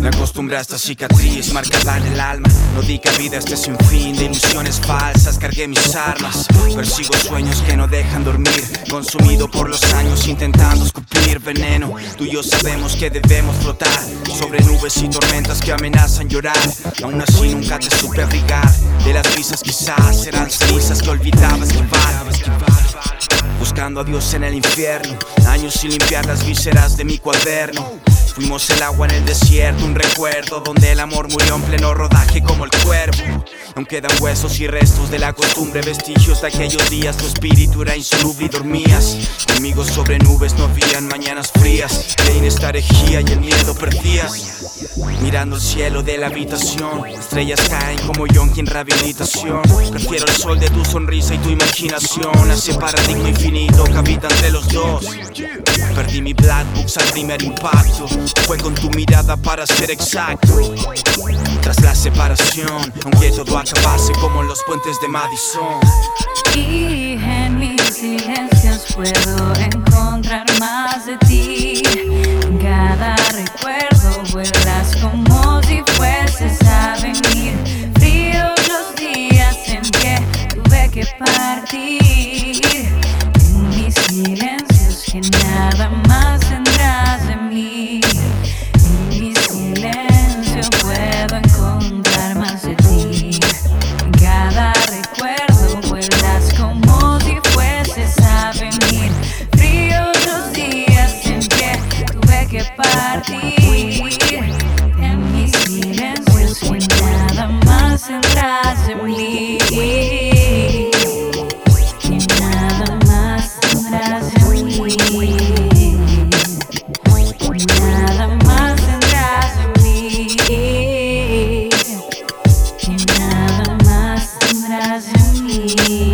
me acostumbré a esta cicatriz marcada en el alma. No di cabida a este sinfín de ilusiones falsas. Cargué mis armas. Persigo sueños que no dejan dormir. Consumido por los años intentando escupir veneno. Tú y yo sabemos que debemos flotar sobre nubes y tormentas que amenazan llorar. Aún así nunca te supe abrigar. De las risas quizás serán cenizas que olvidaba esquivar. Buscando a Dios en el infierno, años sin limpiar las vísceras de mi cuaderno. Fuimos el agua en el desierto, un recuerdo donde el amor murió en pleno rodaje como el cuervo. Aún quedan huesos y restos de la costumbre, vestigios de aquellos días. Tu espíritu era insoluble y dormías. Conmigo sobre nubes no habían mañanas frías. De esta herejía y el miedo perdías. Mirando el cielo de la habitación, estrellas caen como yonki en rehabilitación. Prefiero el sol de tu sonrisa y tu imaginación. Ese paradigma infinito que habita entre los dos. Perdí mi black books al primer impacto. Fue con tu mirada para ser exacto. Tras la separación, aunque todo acabase como en los puentes de Madison. Y en mis silencios puedo encontrar más en mis silencios que nada más tendrás de mí. En mi silencio puedo encontrar más de ti. Cada recuerdo vuelas como si fueses a venir. Fríos los días en que tuve que partir. me.